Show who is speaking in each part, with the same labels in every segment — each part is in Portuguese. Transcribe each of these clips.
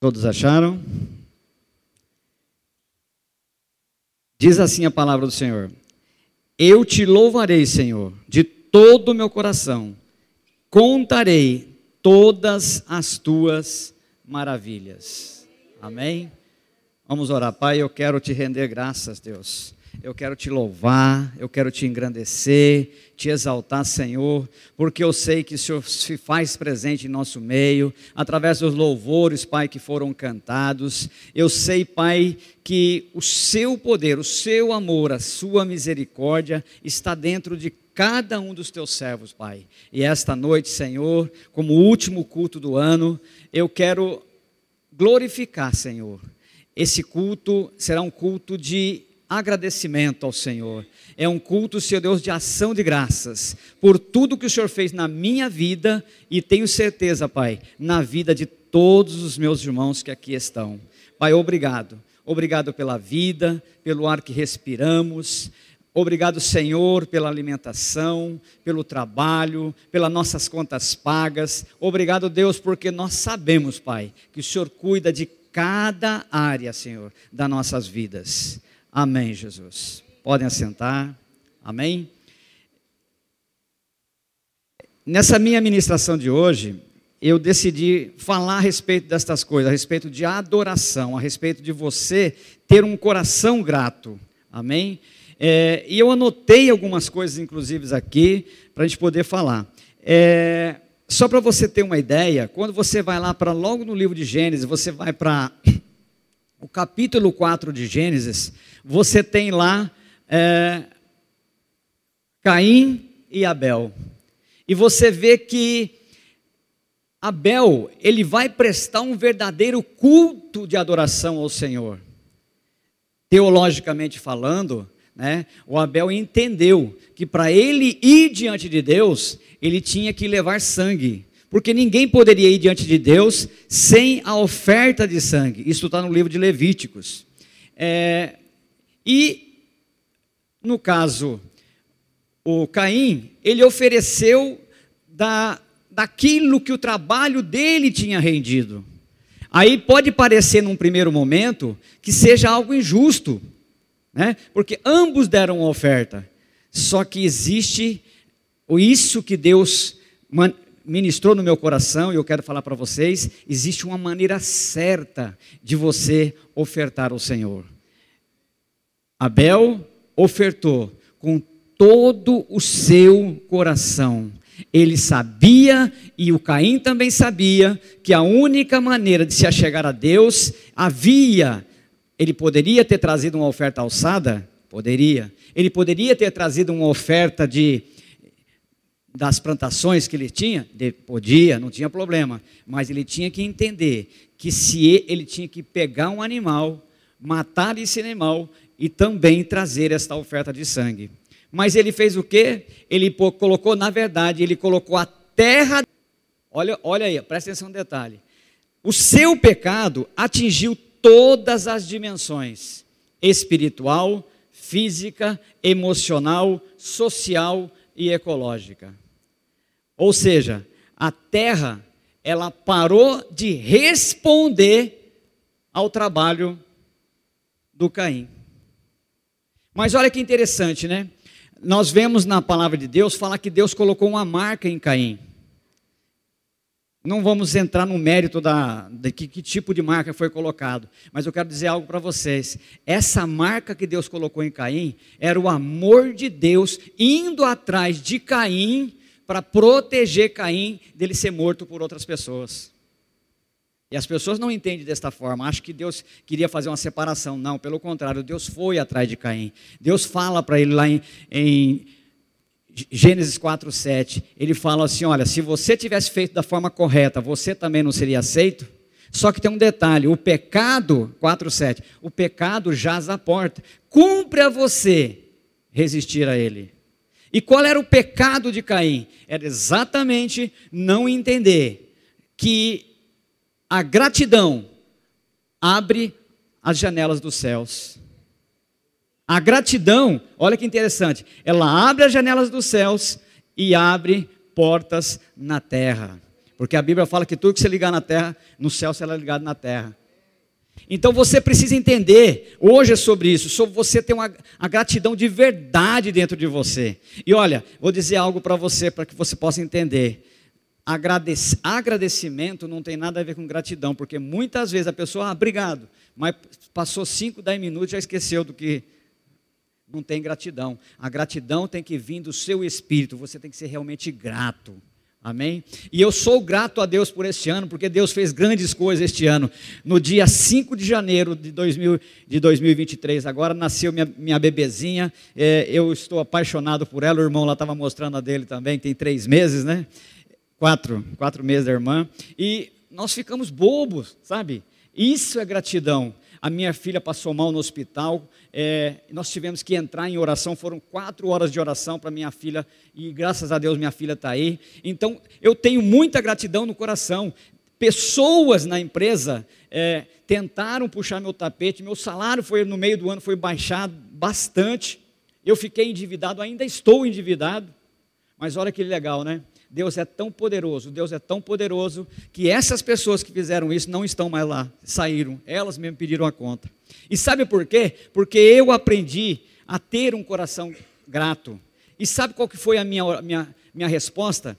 Speaker 1: Todos acharam? Diz assim a palavra do Senhor: Eu te louvarei, Senhor, de todo o meu coração, contarei todas as tuas maravilhas. Amém? Vamos orar, Pai. Eu quero te render graças, Deus eu quero te louvar, eu quero te engrandecer, te exaltar, Senhor, porque eu sei que o Senhor se faz presente em nosso meio, através dos louvores, Pai, que foram cantados. Eu sei, Pai, que o seu poder, o seu amor, a sua misericórdia está dentro de cada um dos teus servos, Pai. E esta noite, Senhor, como último culto do ano, eu quero glorificar, Senhor. Esse culto será um culto de agradecimento ao Senhor. É um culto, Senhor Deus, de ação de graças por tudo que o Senhor fez na minha vida e tenho certeza, Pai, na vida de todos os meus irmãos que aqui estão. Pai, obrigado. Obrigado pela vida, pelo ar que respiramos. Obrigado, Senhor, pela alimentação, pelo trabalho, pelas nossas contas pagas. Obrigado, Deus, porque nós sabemos, Pai, que o Senhor cuida de cada área, Senhor, das nossas vidas. Amém, Jesus. Podem assentar. Amém. Nessa minha ministração de hoje, eu decidi falar a respeito destas coisas, a respeito de adoração, a respeito de você ter um coração grato. Amém? É, e eu anotei algumas coisas, inclusive, aqui, para a gente poder falar. É, só para você ter uma ideia, quando você vai lá para logo no livro de Gênesis, você vai para o capítulo 4 de Gênesis, você tem lá é, Caim e Abel. E você vê que Abel, ele vai prestar um verdadeiro culto de adoração ao Senhor. Teologicamente falando, né, o Abel entendeu que para ele ir diante de Deus, ele tinha que levar sangue porque ninguém poderia ir diante de Deus sem a oferta de sangue. Isso está no livro de Levíticos. É, e, no caso, o Caim, ele ofereceu da, daquilo que o trabalho dele tinha rendido. Aí pode parecer, num primeiro momento, que seja algo injusto, né? porque ambos deram uma oferta. Só que existe isso que Deus ministrou no meu coração e eu quero falar para vocês: existe uma maneira certa de você ofertar ao Senhor. Abel ofertou com todo o seu coração. Ele sabia, e o Caim também sabia, que a única maneira de se achegar a Deus havia. Ele poderia ter trazido uma oferta alçada? Poderia. Ele poderia ter trazido uma oferta de das plantações que ele tinha? Podia, não tinha problema. Mas ele tinha que entender que se ele tinha que pegar um animal, matar esse animal e também trazer esta oferta de sangue. Mas ele fez o quê? Ele colocou, na verdade, ele colocou a terra. Olha, olha aí, presta atenção no detalhe. O seu pecado atingiu todas as dimensões: espiritual, física, emocional, social e ecológica. Ou seja, a terra ela parou de responder ao trabalho do Caim. Mas olha que interessante, né? Nós vemos na palavra de Deus falar que Deus colocou uma marca em Caim. Não vamos entrar no mérito da, de que, que tipo de marca foi colocado, mas eu quero dizer algo para vocês. Essa marca que Deus colocou em Caim era o amor de Deus indo atrás de Caim para proteger Caim dele ser morto por outras pessoas. E as pessoas não entendem desta forma, acham que Deus queria fazer uma separação. Não, pelo contrário, Deus foi atrás de Caim. Deus fala para ele lá em, em Gênesis 4, 7. Ele fala assim: olha, se você tivesse feito da forma correta, você também não seria aceito. Só que tem um detalhe: o pecado, 4, 7, o pecado jaz à porta. Cumpre a você resistir a ele. E qual era o pecado de Caim? Era exatamente não entender que a gratidão abre as janelas dos céus. A gratidão, olha que interessante, ela abre as janelas dos céus e abre portas na terra. Porque a Bíblia fala que tudo que você ligar na terra, no céu será ligado na terra. Então você precisa entender, hoje é sobre isso, sobre você ter uma a gratidão de verdade dentro de você. E olha, vou dizer algo para você, para que você possa entender. Agradec, agradecimento não tem nada a ver com gratidão, porque muitas vezes a pessoa, ah, obrigado, mas passou 5, 10 minutos já esqueceu do que não tem gratidão. A gratidão tem que vir do seu espírito, você tem que ser realmente grato. Amém? E eu sou grato a Deus por este ano, porque Deus fez grandes coisas este ano. No dia 5 de janeiro de, 2000, de 2023, agora nasceu minha, minha bebezinha. É, eu estou apaixonado por ela. O irmão lá estava mostrando a dele também, tem três meses, né? Quatro, quatro meses da irmã. E nós ficamos bobos, sabe? Isso é gratidão. A minha filha passou mal no hospital, é, nós tivemos que entrar em oração, foram quatro horas de oração para minha filha, e graças a Deus minha filha está aí. Então, eu tenho muita gratidão no coração. Pessoas na empresa é, tentaram puxar meu tapete, meu salário foi no meio do ano foi baixado bastante. Eu fiquei endividado, ainda estou endividado. Mas olha que legal, né? Deus é tão poderoso, Deus é tão poderoso que essas pessoas que fizeram isso não estão mais lá, saíram, elas mesmo pediram a conta. E sabe por quê? Porque eu aprendi a ter um coração grato. E sabe qual que foi a minha, minha, minha resposta?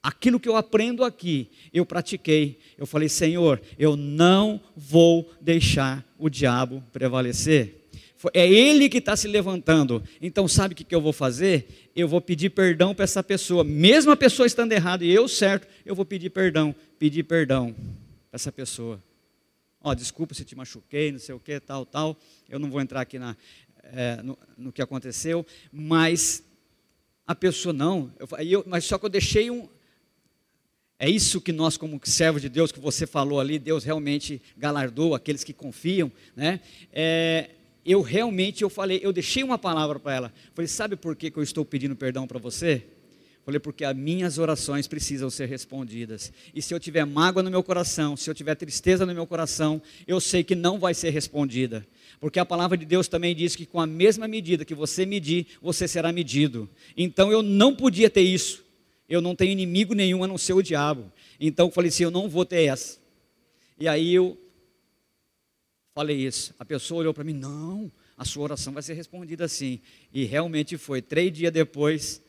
Speaker 1: Aquilo que eu aprendo aqui, eu pratiquei. Eu falei, Senhor, eu não vou deixar o diabo prevalecer. É ele que está se levantando. Então, sabe o que, que eu vou fazer? Eu vou pedir perdão para essa pessoa. Mesmo a pessoa estando errada e eu certo, eu vou pedir perdão. Pedir perdão para essa pessoa. Ó, desculpa se te machuquei, não sei o que, tal, tal. Eu não vou entrar aqui na, é, no, no, que aconteceu, mas a pessoa não. Eu, eu, mas só que eu deixei um. É isso que nós, como servos de Deus, que você falou ali, Deus realmente galardoa aqueles que confiam, né? É, eu realmente, eu falei, eu deixei uma palavra para ela. Falei, sabe por que, que eu estou pedindo perdão para você? Falei, porque as minhas orações precisam ser respondidas. E se eu tiver mágoa no meu coração, se eu tiver tristeza no meu coração, eu sei que não vai ser respondida. Porque a palavra de Deus também diz que com a mesma medida que você medir, você será medido. Então eu não podia ter isso. Eu não tenho inimigo nenhum a não ser o diabo. Então eu falei assim: eu não vou ter essa. E aí eu falei isso. A pessoa olhou para mim: não, a sua oração vai ser respondida assim. E realmente foi. Três dias depois,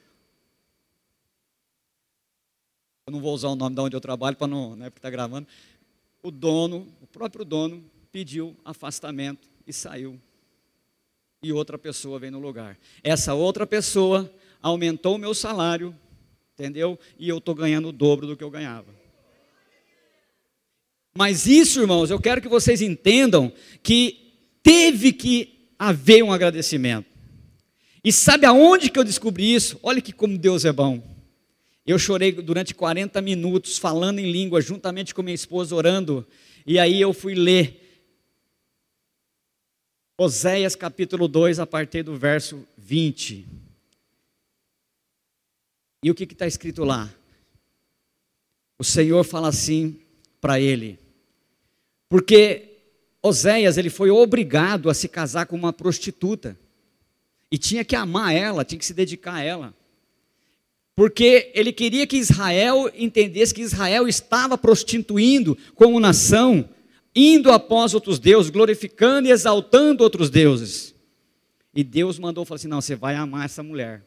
Speaker 1: eu não vou usar o nome de onde eu trabalho para não, né, porque está gravando. O dono, o próprio dono, pediu afastamento e saiu. E outra pessoa veio no lugar. Essa outra pessoa aumentou o meu salário, entendeu? E eu estou ganhando o dobro do que eu ganhava. Mas isso, irmãos, eu quero que vocês entendam que teve que haver um agradecimento. E sabe aonde que eu descobri isso? Olha que como Deus é bom. Eu chorei durante 40 minutos falando em língua, juntamente com minha esposa orando. E aí eu fui ler Oséias capítulo 2, a partir do verso 20. E o que está escrito lá? O Senhor fala assim para ele, porque Oséias ele foi obrigado a se casar com uma prostituta e tinha que amar ela, tinha que se dedicar a ela porque ele queria que Israel entendesse que Israel estava prostituindo como nação, indo após outros deuses, glorificando e exaltando outros deuses. E Deus mandou falar assim: não, você vai amar essa mulher.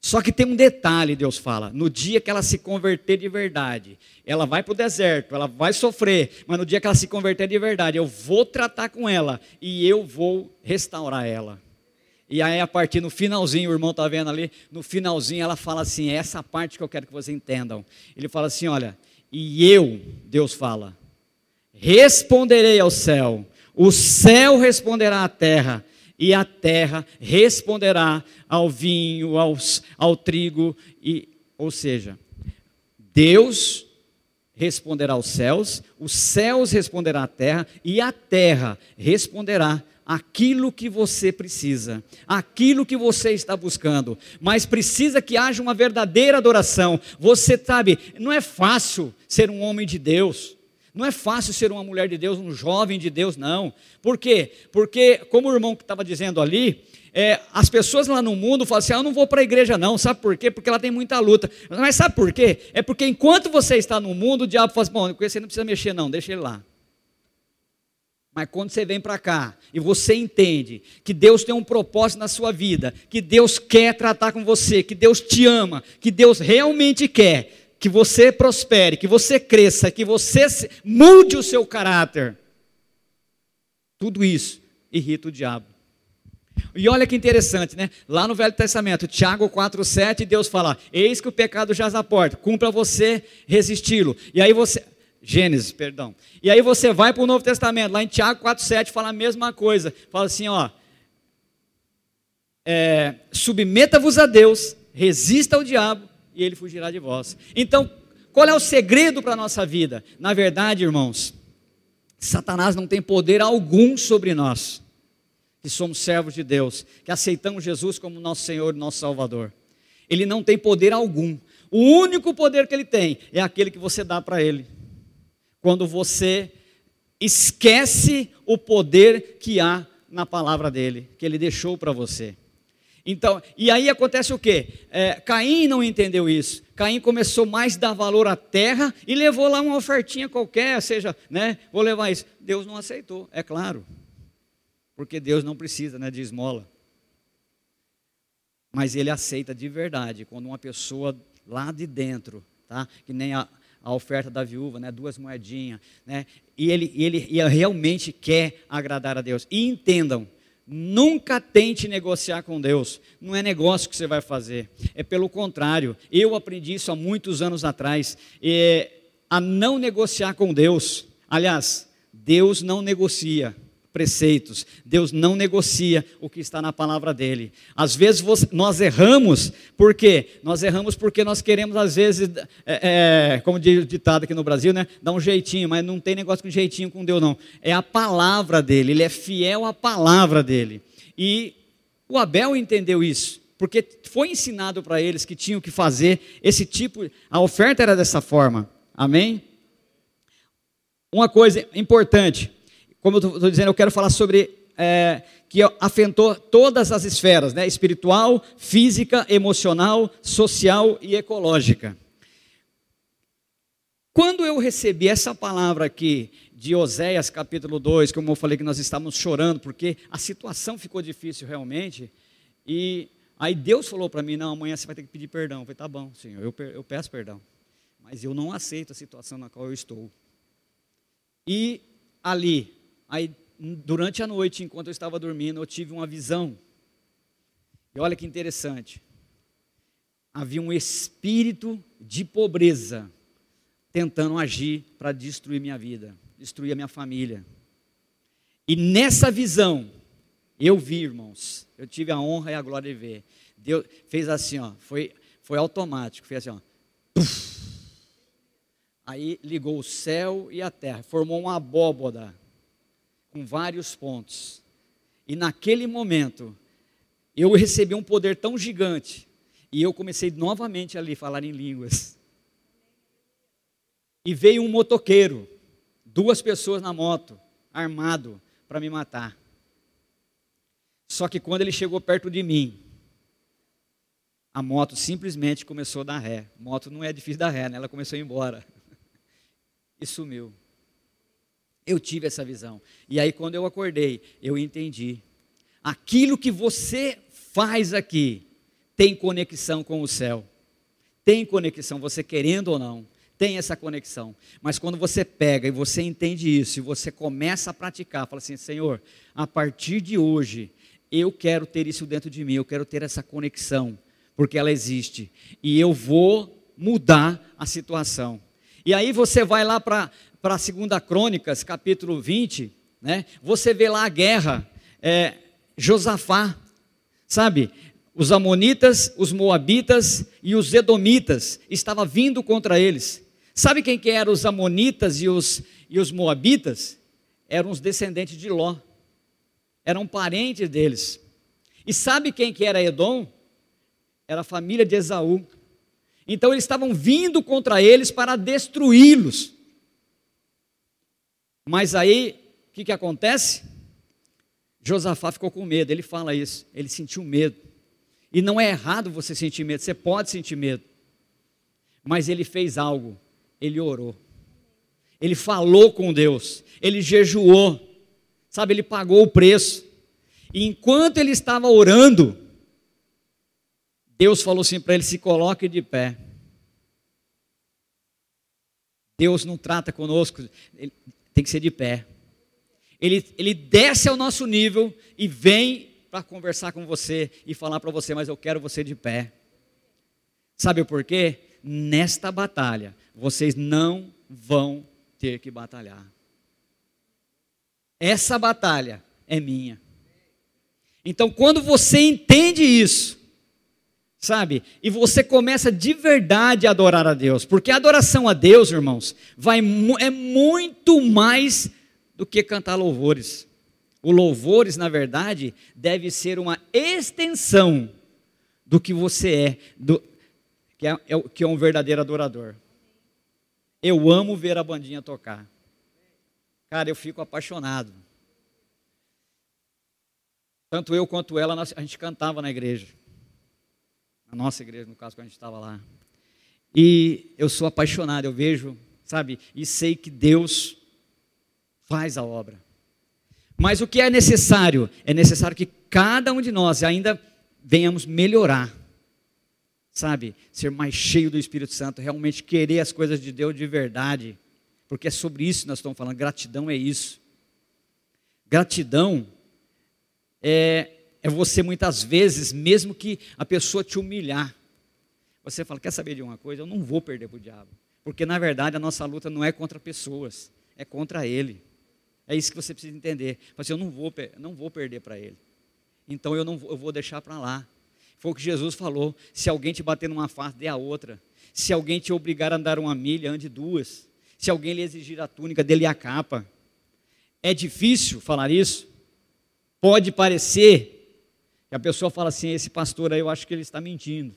Speaker 1: Só que tem um detalhe, Deus fala: no dia que ela se converter de verdade, ela vai para o deserto, ela vai sofrer, mas no dia que ela se converter de verdade, eu vou tratar com ela e eu vou restaurar ela. E aí, a partir no finalzinho, o irmão está vendo ali, no finalzinho ela fala assim: é essa parte que eu quero que vocês entendam. Ele fala assim: olha, e eu, Deus fala, responderei ao céu, o céu responderá à terra, e a terra responderá ao vinho, aos, ao trigo, e, ou seja, Deus responderá aos céus, os céus responderá à terra, e a terra responderá aquilo que você precisa, aquilo que você está buscando, mas precisa que haja uma verdadeira adoração. Você sabe, não é fácil ser um homem de Deus. Não é fácil ser uma mulher de Deus, um jovem de Deus, não. Por quê? Porque, como o irmão que estava dizendo ali, é, as pessoas lá no mundo falam assim: ah, eu não vou para a igreja, não. Sabe por quê? Porque ela tem muita luta. Mas sabe por quê? É porque enquanto você está no mundo, o diabo fala assim: bom, esse não precisa mexer, não, deixa ele lá. Mas quando você vem para cá e você entende que Deus tem um propósito na sua vida, que Deus quer tratar com você, que Deus te ama, que Deus realmente quer, que você prospere, que você cresça, que você mude o seu caráter. Tudo isso irrita o diabo. E olha que interessante, né? Lá no Velho Testamento, Tiago 4,7, Deus fala: Eis que o pecado jaz à porta, cumpra você resisti-lo. E aí você. Gênesis, perdão. E aí você vai para o Novo Testamento, lá em Tiago 4,7 fala a mesma coisa. Fala assim, ó. É, submeta-vos a Deus, resista ao diabo, e ele fugirá de vós. Então, qual é o segredo para a nossa vida? Na verdade, irmãos, Satanás não tem poder algum sobre nós, que somos servos de Deus, que aceitamos Jesus como nosso Senhor e nosso Salvador. Ele não tem poder algum. O único poder que ele tem é aquele que você dá para ele. Quando você esquece o poder que há na palavra dele, que ele deixou para você. Então, e aí acontece o quê? É, Caim não entendeu isso. Caim começou mais a dar valor à terra e levou lá uma ofertinha qualquer, seja, né? Vou levar isso. Deus não aceitou, é claro. Porque Deus não precisa, né, de esmola. Mas ele aceita de verdade quando uma pessoa lá de dentro, tá? Que nem a, a oferta da viúva, né? Duas moedinhas, né? E ele, ele, ele realmente quer agradar a Deus. E entendam, Nunca tente negociar com Deus. Não é negócio que você vai fazer. É pelo contrário. Eu aprendi isso há muitos anos atrás. É, a não negociar com Deus. Aliás, Deus não negocia preceitos. Deus não negocia o que está na palavra dele. Às vezes nós erramos, por quê? Nós erramos porque nós queremos, às vezes, é, é, como diz o ditado aqui no Brasil, né? Dar um jeitinho, mas não tem negócio com jeitinho com Deus, não. É a palavra dele, ele é fiel à palavra dele. E o Abel entendeu isso, porque foi ensinado para eles que tinham que fazer esse tipo, a oferta era dessa forma. Amém? Uma coisa importante, como eu estou dizendo, eu quero falar sobre é, que afetou todas as esferas, né? espiritual, física, emocional, social e ecológica. Quando eu recebi essa palavra aqui de Oséias capítulo 2, como eu falei que nós estávamos chorando, porque a situação ficou difícil realmente, e aí Deus falou para mim, não, amanhã você vai ter que pedir perdão. Eu falei, tá bom, Senhor, eu, eu peço perdão, mas eu não aceito a situação na qual eu estou. E ali, Aí, durante a noite, enquanto eu estava dormindo, eu tive uma visão. E olha que interessante. Havia um espírito de pobreza tentando agir para destruir minha vida, destruir a minha família. E nessa visão, eu vi, irmãos, eu tive a honra e a glória de ver. Deus fez assim, ó, foi, foi automático, fez assim, ó. Puff. Aí ligou o céu e a terra, formou uma abóboda com vários pontos. E naquele momento, eu recebi um poder tão gigante, e eu comecei novamente ali falar em línguas. E veio um motoqueiro, duas pessoas na moto, armado, para me matar. Só que quando ele chegou perto de mim, a moto simplesmente começou a dar ré. Moto não é difícil dar ré, né? Ela começou a ir embora. E sumiu. Eu tive essa visão. E aí, quando eu acordei, eu entendi. Aquilo que você faz aqui tem conexão com o céu. Tem conexão, você querendo ou não, tem essa conexão. Mas quando você pega e você entende isso, e você começa a praticar, fala assim: Senhor, a partir de hoje, eu quero ter isso dentro de mim, eu quero ter essa conexão, porque ela existe. E eu vou mudar a situação. E aí você vai lá para para a segunda Crônicas, capítulo 20, né, você vê lá a guerra, é, Josafá, sabe? Os amonitas, os moabitas e os edomitas estavam vindo contra eles. Sabe quem que eram os amonitas e os, e os moabitas? Eram os descendentes de Ló. Eram parentes deles. E sabe quem que era Edom? Era a família de Esaú. Então eles estavam vindo contra eles para destruí-los. Mas aí, o que, que acontece? Josafá ficou com medo, ele fala isso, ele sentiu medo. E não é errado você sentir medo, você pode sentir medo. Mas ele fez algo, ele orou. Ele falou com Deus, ele jejuou, sabe, ele pagou o preço. E enquanto ele estava orando, Deus falou assim para ele: se coloque de pé. Deus não trata conosco, tem que ser de pé. Ele, ele desce ao nosso nível e vem para conversar com você e falar para você, mas eu quero você de pé. Sabe por quê? Nesta batalha, vocês não vão ter que batalhar. Essa batalha é minha. Então, quando você entende isso, sabe, e você começa de verdade a adorar a Deus, porque a adoração a Deus, irmãos, vai, é muito mais do que cantar louvores. O louvores, na verdade, deve ser uma extensão do que você é, do, que, é, é, que é um verdadeiro adorador. Eu amo ver a bandinha tocar. Cara, eu fico apaixonado. Tanto eu quanto ela, a gente cantava na igreja. Na nossa igreja, no caso, quando a gente estava lá. E eu sou apaixonado, eu vejo, sabe, e sei que Deus faz a obra. Mas o que é necessário? É necessário que cada um de nós ainda venhamos melhorar sabe, ser mais cheio do Espírito Santo, realmente querer as coisas de Deus de verdade, porque é sobre isso que nós estamos falando. Gratidão é isso. Gratidão é, é você muitas vezes, mesmo que a pessoa te humilhar, você fala: Quer saber de uma coisa? Eu não vou perder para o diabo, porque na verdade a nossa luta não é contra pessoas, é contra ele. É isso que você precisa entender. Assim, eu não vou, não vou perder para ele. Então eu não vou, eu vou deixar para lá. Foi o que Jesus falou: se alguém te bater numa face, dê a outra. Se alguém te obrigar a andar uma milha, ande duas. Se alguém lhe exigir a túnica, dê-lhe a capa. É difícil falar isso? Pode parecer que a pessoa fala assim: esse pastor aí, eu acho que ele está mentindo.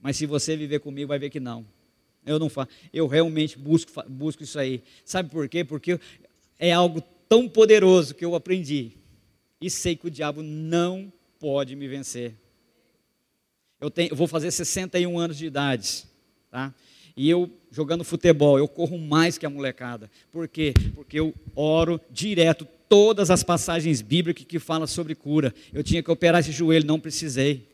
Speaker 1: Mas se você viver comigo, vai ver que não. Eu não faço. Eu realmente busco, busco isso aí. Sabe por quê? Porque é algo tão poderoso que eu aprendi. E sei que o diabo não pode me vencer. Eu, tenho, eu vou fazer 61 anos de idade, tá? E eu, jogando futebol, eu corro mais que a molecada. Por quê? Porque eu oro direto todas as passagens bíblicas que falam sobre cura. Eu tinha que operar esse joelho, não precisei.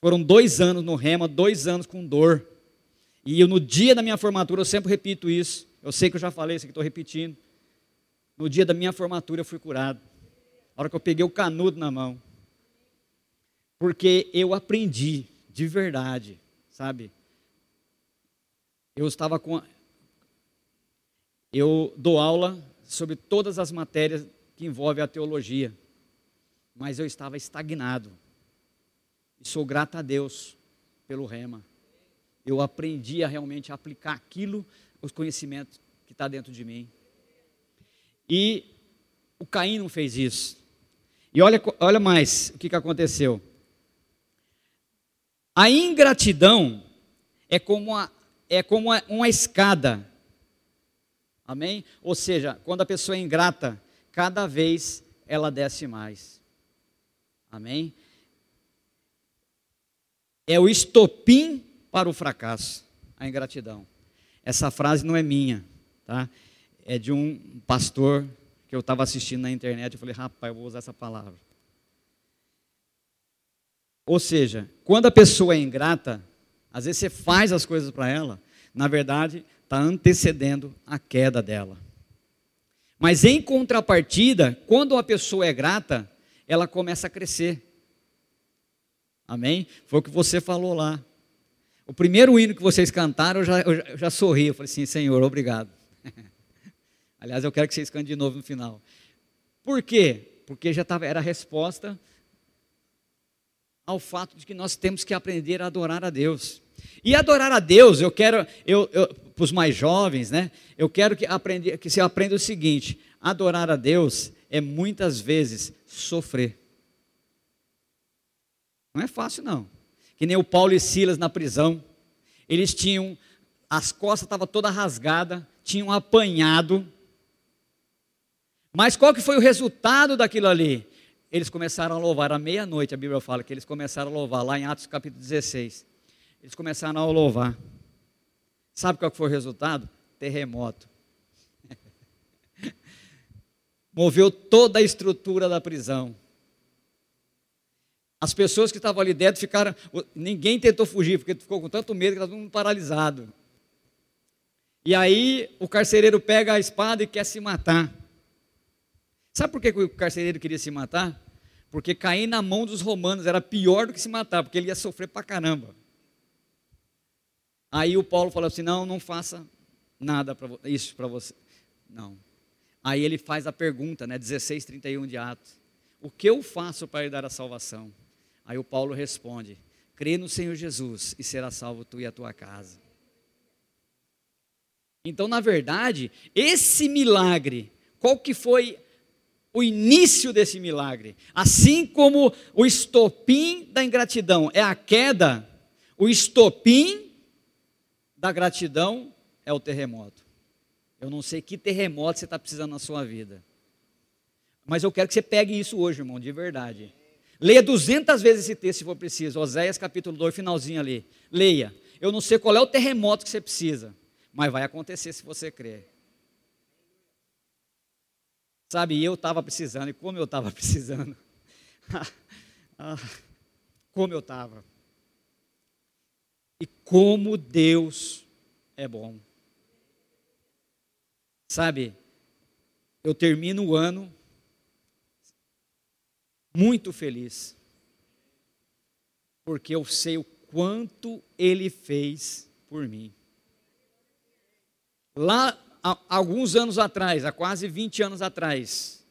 Speaker 1: Foram dois anos no rema, dois anos com dor. E eu, no dia da minha formatura, eu sempre repito isso. Eu sei que eu já falei isso aqui, estou repetindo. No dia da minha formatura, eu fui curado. A hora que eu peguei o canudo na mão porque eu aprendi de verdade, sabe? Eu estava com. Eu dou aula sobre todas as matérias que envolvem a teologia, mas eu estava estagnado. E sou grato a Deus pelo rema. Eu aprendi a realmente aplicar aquilo, os conhecimentos que está dentro de mim. E o Caim não fez isso. E olha, olha mais o que, que aconteceu. A ingratidão é como uma, é como uma, uma escada. Amém? Ou seja, quando a pessoa é ingrata, cada vez ela desce mais. Amém? É o estopim para o fracasso, a ingratidão. Essa frase não é minha, tá? É de um pastor que eu estava assistindo na internet. Eu falei, rapaz, eu vou usar essa palavra. Ou seja, quando a pessoa é ingrata, às vezes você faz as coisas para ela, na verdade, está antecedendo a queda dela. Mas em contrapartida, quando a pessoa é grata, ela começa a crescer. Amém? Foi o que você falou lá. O primeiro hino que vocês cantaram, eu já, eu já sorri. Eu falei assim, Senhor, obrigado. Aliás, eu quero que vocês cantem de novo no final. Por quê? Porque já tava, era a resposta ao fato de que nós temos que aprender a adorar a Deus. E adorar a Deus, eu quero, eu, eu para os mais jovens, né? Eu quero que, aprenda, que você aprenda o seguinte: adorar a Deus é muitas vezes sofrer. Não é fácil, não. Que nem o Paulo e Silas na prisão. Eles tinham, as costas estavam toda rasgada, tinham apanhado, Mas qual que foi o resultado daquilo ali? Eles começaram a louvar à meia-noite, a Bíblia fala que eles começaram a louvar, lá em Atos capítulo 16. Eles começaram a louvar. Sabe qual foi o resultado? Terremoto. Moveu toda a estrutura da prisão. As pessoas que estavam ali dentro ficaram. Ninguém tentou fugir, porque ficou com tanto medo que estava todo mundo paralisado. E aí o carcereiro pega a espada e quer se matar. Sabe por que o carcereiro queria se matar? Porque cair na mão dos romanos era pior do que se matar, porque ele ia sofrer pra caramba. Aí o Paulo falou assim: não, não faça nada para isso para você. Não. Aí ele faz a pergunta, né, 16, 31 de Atos: O que eu faço para lhe dar a salvação? Aí o Paulo responde: Crê no Senhor Jesus e será salvo tu e a tua casa. Então, na verdade, esse milagre, qual que foi o início desse milagre? Assim como o estopim da ingratidão é a queda, o estopim da gratidão é o terremoto. Eu não sei que terremoto você está precisando na sua vida. Mas eu quero que você pegue isso hoje, irmão, de verdade. Leia 200 vezes esse texto se for preciso. Oséias capítulo 2, finalzinho ali. Leia. Eu não sei qual é o terremoto que você precisa, mas vai acontecer se você crer. Sabe, eu estava precisando, e como eu estava precisando. Ah, como eu estava. E como Deus é bom. Sabe, eu termino o ano muito feliz, porque eu sei o quanto Ele fez por mim. Lá, há alguns anos atrás, há quase 20 anos atrás,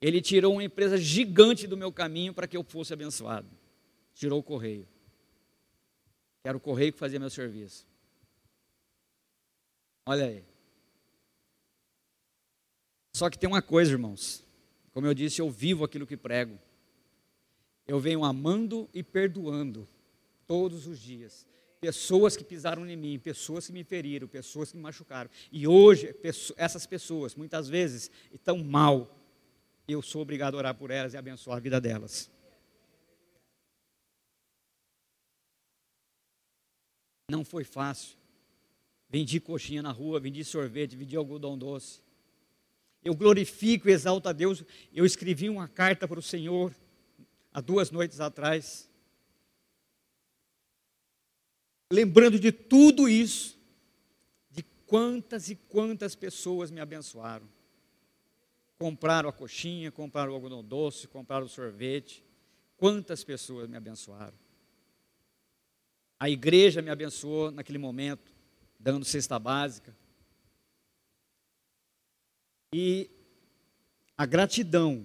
Speaker 1: Ele tirou uma empresa gigante do meu caminho para que eu fosse abençoado. Tirou o correio. Era o correio que fazia meu serviço. Olha aí. Só que tem uma coisa, irmãos. Como eu disse, eu vivo aquilo que prego. Eu venho amando e perdoando todos os dias. Pessoas que pisaram em mim, pessoas que me feriram, pessoas que me machucaram. E hoje, essas pessoas, muitas vezes, estão mal. Eu sou obrigado a orar por elas e abençoar a vida delas. Não foi fácil. Vendi coxinha na rua, vendi sorvete, vendi algodão doce eu glorifico e exalto a Deus. Eu escrevi uma carta para o Senhor há duas noites atrás, lembrando de tudo isso, de quantas e quantas pessoas me abençoaram. Compraram a coxinha, compraram o algodão doce, compraram o sorvete. Quantas pessoas me abençoaram. A igreja me abençoou naquele momento, dando cesta básica. E a gratidão,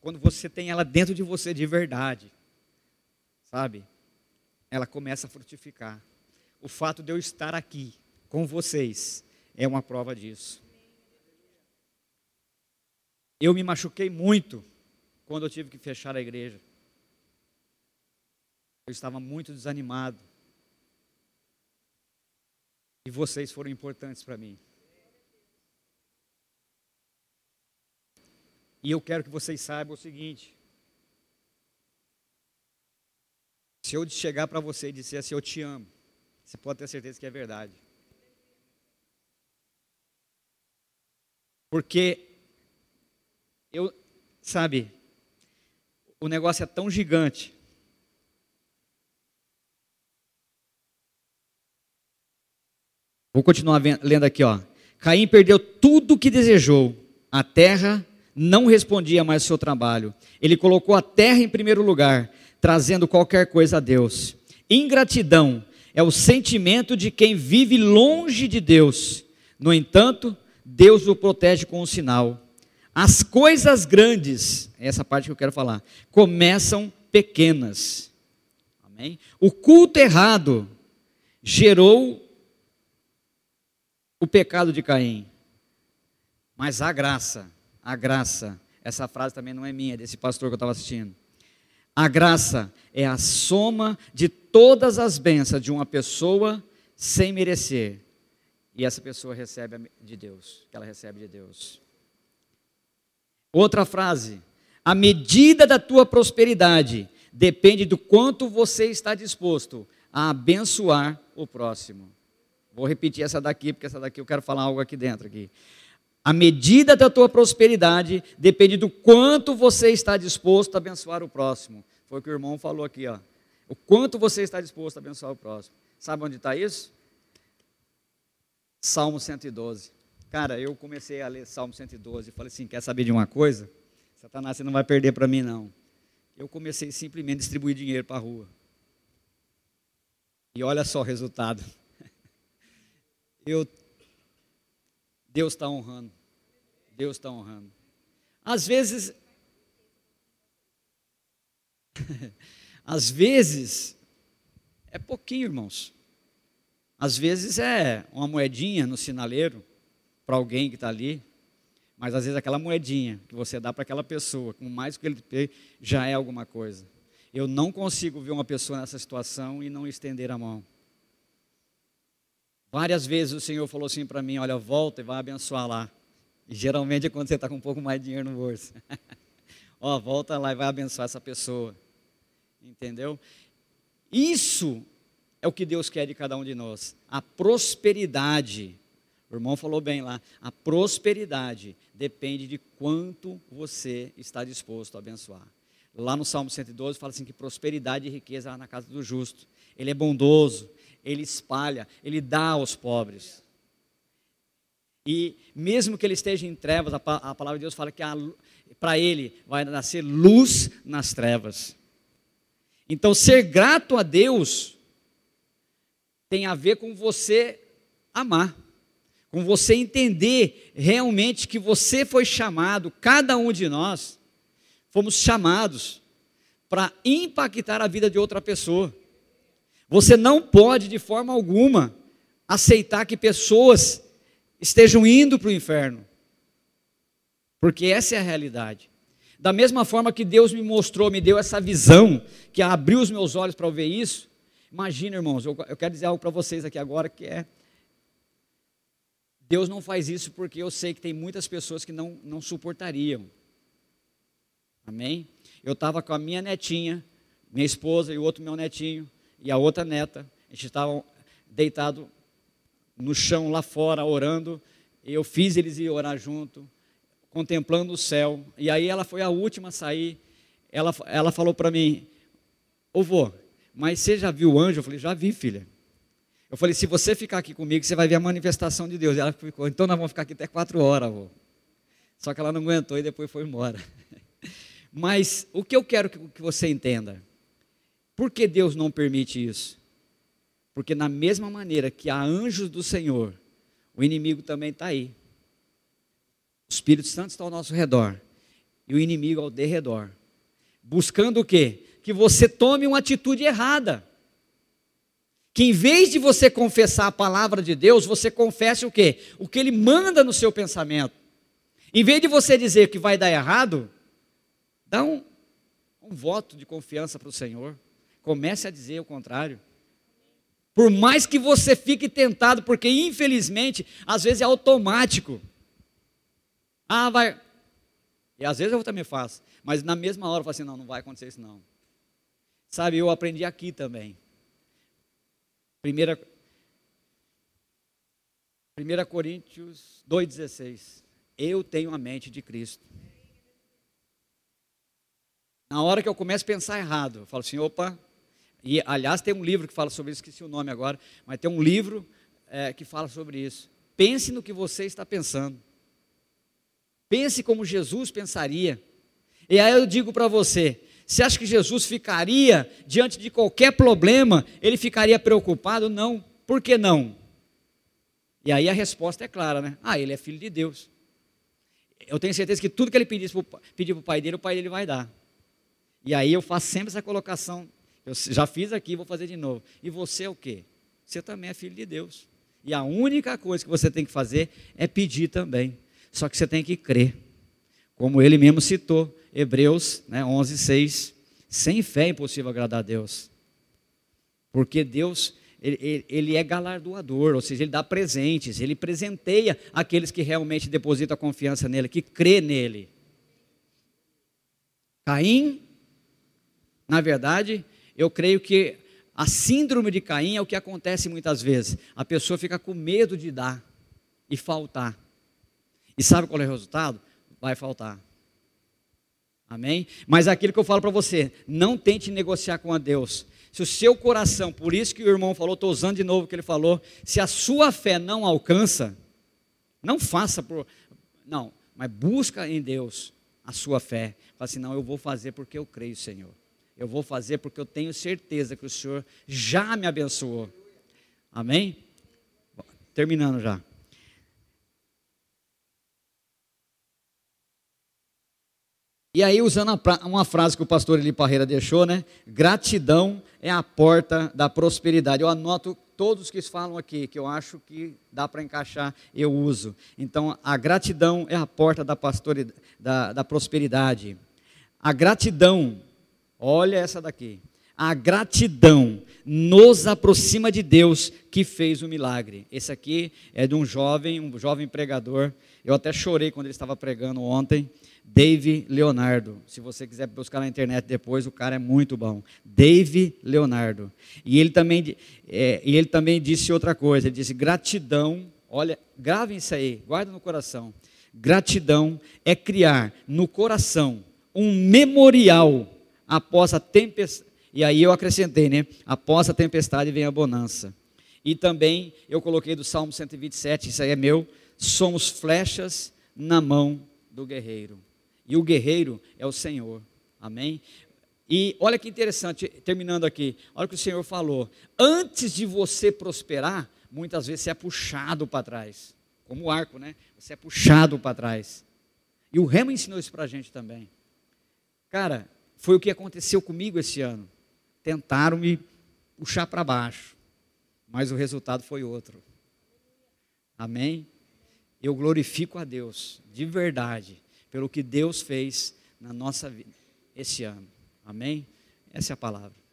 Speaker 1: quando você tem ela dentro de você de verdade, sabe? Ela começa a frutificar. O fato de eu estar aqui com vocês é uma prova disso. Eu me machuquei muito quando eu tive que fechar a igreja. Eu estava muito desanimado. E vocês foram importantes para mim. E eu quero que vocês saibam o seguinte: se eu chegar para você e disser assim, eu te amo, você pode ter certeza que é verdade. Porque eu, sabe, o negócio é tão gigante. Vou continuar lendo aqui, ó. Caim perdeu tudo o que desejou: a terra, não respondia mais ao seu trabalho. Ele colocou a terra em primeiro lugar, trazendo qualquer coisa a Deus. Ingratidão é o sentimento de quem vive longe de Deus. No entanto, Deus o protege com um sinal. As coisas grandes, essa parte que eu quero falar, começam pequenas. Amém? O culto errado gerou o pecado de Caim. Mas a graça a graça. Essa frase também não é minha, é desse pastor que eu estava assistindo. A graça é a soma de todas as bênçãos de uma pessoa sem merecer. E essa pessoa recebe de Deus, que ela recebe de Deus. Outra frase: a medida da tua prosperidade depende do quanto você está disposto a abençoar o próximo. Vou repetir essa daqui, porque essa daqui eu quero falar algo aqui dentro aqui. A medida da tua prosperidade depende do quanto você está disposto a abençoar o próximo. Foi o que o irmão falou aqui, ó. O quanto você está disposto a abençoar o próximo. Sabe onde está isso? Salmo 112. Cara, eu comecei a ler Salmo 112 e falei assim: quer saber de uma coisa? Satanás, você não vai perder para mim, não. Eu comecei simplesmente a distribuir dinheiro para a rua. E olha só o resultado. Eu, Deus está honrando. Deus está honrando. Às vezes, às vezes, é pouquinho, irmãos. Às vezes é uma moedinha no sinaleiro para alguém que está ali. Mas às vezes aquela moedinha que você dá para aquela pessoa, com mais que ele tem, já é alguma coisa. Eu não consigo ver uma pessoa nessa situação e não estender a mão. Várias vezes o Senhor falou assim para mim: olha, volta e vai abençoar lá. E geralmente é quando você está com um pouco mais de dinheiro no bolso. Ó, volta lá e vai abençoar essa pessoa. Entendeu? Isso é o que Deus quer de cada um de nós. A prosperidade o irmão falou bem lá. A prosperidade depende de quanto você está disposto a abençoar. Lá no Salmo 112 fala assim que prosperidade e riqueza na casa do justo. Ele é bondoso, ele espalha, ele dá aos pobres. E mesmo que ele esteja em trevas, a, palavra de Deus fala que para ele vai nascer luz nas trevas. Então, ser grato a Deus tem a ver com você amar com você entender realmente que você foi chamado, cada um de nós, fomos chamados para impactar a vida de outra pessoa. Você não pode, de forma alguma, aceitar que pessoas estejam indo para o inferno, porque essa é a realidade. Da mesma forma que Deus me mostrou, me deu essa visão, que abriu os meus olhos para ver isso. Imagina, irmãos, eu, eu quero dizer algo para vocês aqui agora que é Deus não faz isso porque eu sei que tem muitas pessoas que não, não suportariam. Amém? Eu estava com a minha netinha, minha esposa e o outro meu netinho, e a outra neta. A gente estava deitado no chão lá fora, orando. Eu fiz eles ir orar junto, contemplando o céu. E aí ela foi a última a sair. Ela, ela falou para mim: Ô vô, mas você já viu o anjo? Eu falei: Já vi, filha. Eu falei, se você ficar aqui comigo, você vai ver a manifestação de Deus. E ela ficou, então nós vamos ficar aqui até quatro horas, avô. Só que ela não aguentou e depois foi embora. Mas o que eu quero que você entenda, por que Deus não permite isso? Porque na mesma maneira que há anjos do Senhor, o inimigo também está aí. O Espírito Santo está ao nosso redor e o inimigo ao derredor. Buscando o quê? Que você tome uma atitude errada que em vez de você confessar a palavra de Deus, você confesse o quê? O que ele manda no seu pensamento. Em vez de você dizer que vai dar errado, dá um, um voto de confiança para o Senhor. Comece a dizer o contrário. Por mais que você fique tentado, porque infelizmente, às vezes é automático. Ah, vai. E às vezes eu também faço. Mas na mesma hora eu falo assim: não, não vai acontecer isso não. Sabe, eu aprendi aqui também. Primeira, 1 Coríntios 2,16. Eu tenho a mente de Cristo. Na hora que eu começo a pensar errado, eu falo assim, opa. E aliás, tem um livro que fala sobre isso, esqueci o nome agora, mas tem um livro é, que fala sobre isso. Pense no que você está pensando. Pense como Jesus pensaria. E aí eu digo para você: você acha que Jesus ficaria diante de qualquer problema? Ele ficaria preocupado? Não. Por que não? E aí a resposta é clara, né? Ah, ele é filho de Deus. Eu tenho certeza que tudo que ele pedir para o pai dele, o pai dele vai dar. E aí eu faço sempre essa colocação. Eu já fiz aqui, vou fazer de novo. E você é o quê? Você também é filho de Deus. E a única coisa que você tem que fazer é pedir também. Só que você tem que crer. Como ele mesmo citou. Hebreus né, 11, 6. Sem fé é impossível agradar a Deus. Porque Deus, ele, ele, é galardoador, ou seja, ele dá presentes, ele presenteia aqueles que realmente depositam a confiança nele, que crê nele. Caim, na verdade, eu creio que a síndrome de Caim é o que acontece muitas vezes. A pessoa fica com medo de dar e faltar. E sabe qual é o resultado? Vai faltar. Amém? Mas aquilo que eu falo para você, não tente negociar com a Deus. Se o seu coração, por isso que o irmão falou, estou usando de novo o que ele falou, se a sua fé não alcança, não faça por. Não, mas busca em Deus a sua fé. Fala assim, não, eu vou fazer porque eu creio, Senhor. Eu vou fazer porque eu tenho certeza que o Senhor já me abençoou. Amém? Terminando já. E aí, usando uma frase que o pastor Eli Parreira deixou, né? Gratidão é a porta da prosperidade. Eu anoto todos que falam aqui, que eu acho que dá para encaixar, eu uso. Então, a gratidão é a porta da, da, da prosperidade. A gratidão, olha essa daqui. A gratidão nos aproxima de Deus que fez o milagre. Esse aqui é de um jovem, um jovem pregador. Eu até chorei quando ele estava pregando ontem. Dave Leonardo. Se você quiser buscar na internet depois, o cara é muito bom. Dave Leonardo. E ele também, é, e ele também disse outra coisa. Ele disse: gratidão. Olha, gravem isso aí, guarda no coração. Gratidão é criar no coração um memorial após a tempestade. E aí eu acrescentei, né? Após a tempestade vem a bonança. E também eu coloquei do Salmo 127, isso aí é meu. Somos flechas na mão do guerreiro. E o guerreiro é o Senhor. Amém? E olha que interessante, terminando aqui, olha o que o Senhor falou. Antes de você prosperar, muitas vezes você é puxado para trás. Como o arco, né? Você é puxado para trás. E o Remo ensinou isso para a gente também. Cara, foi o que aconteceu comigo esse ano. Tentaram me puxar para baixo, mas o resultado foi outro. Amém? Eu glorifico a Deus, de verdade, pelo que Deus fez na nossa vida esse ano. Amém? Essa é a palavra.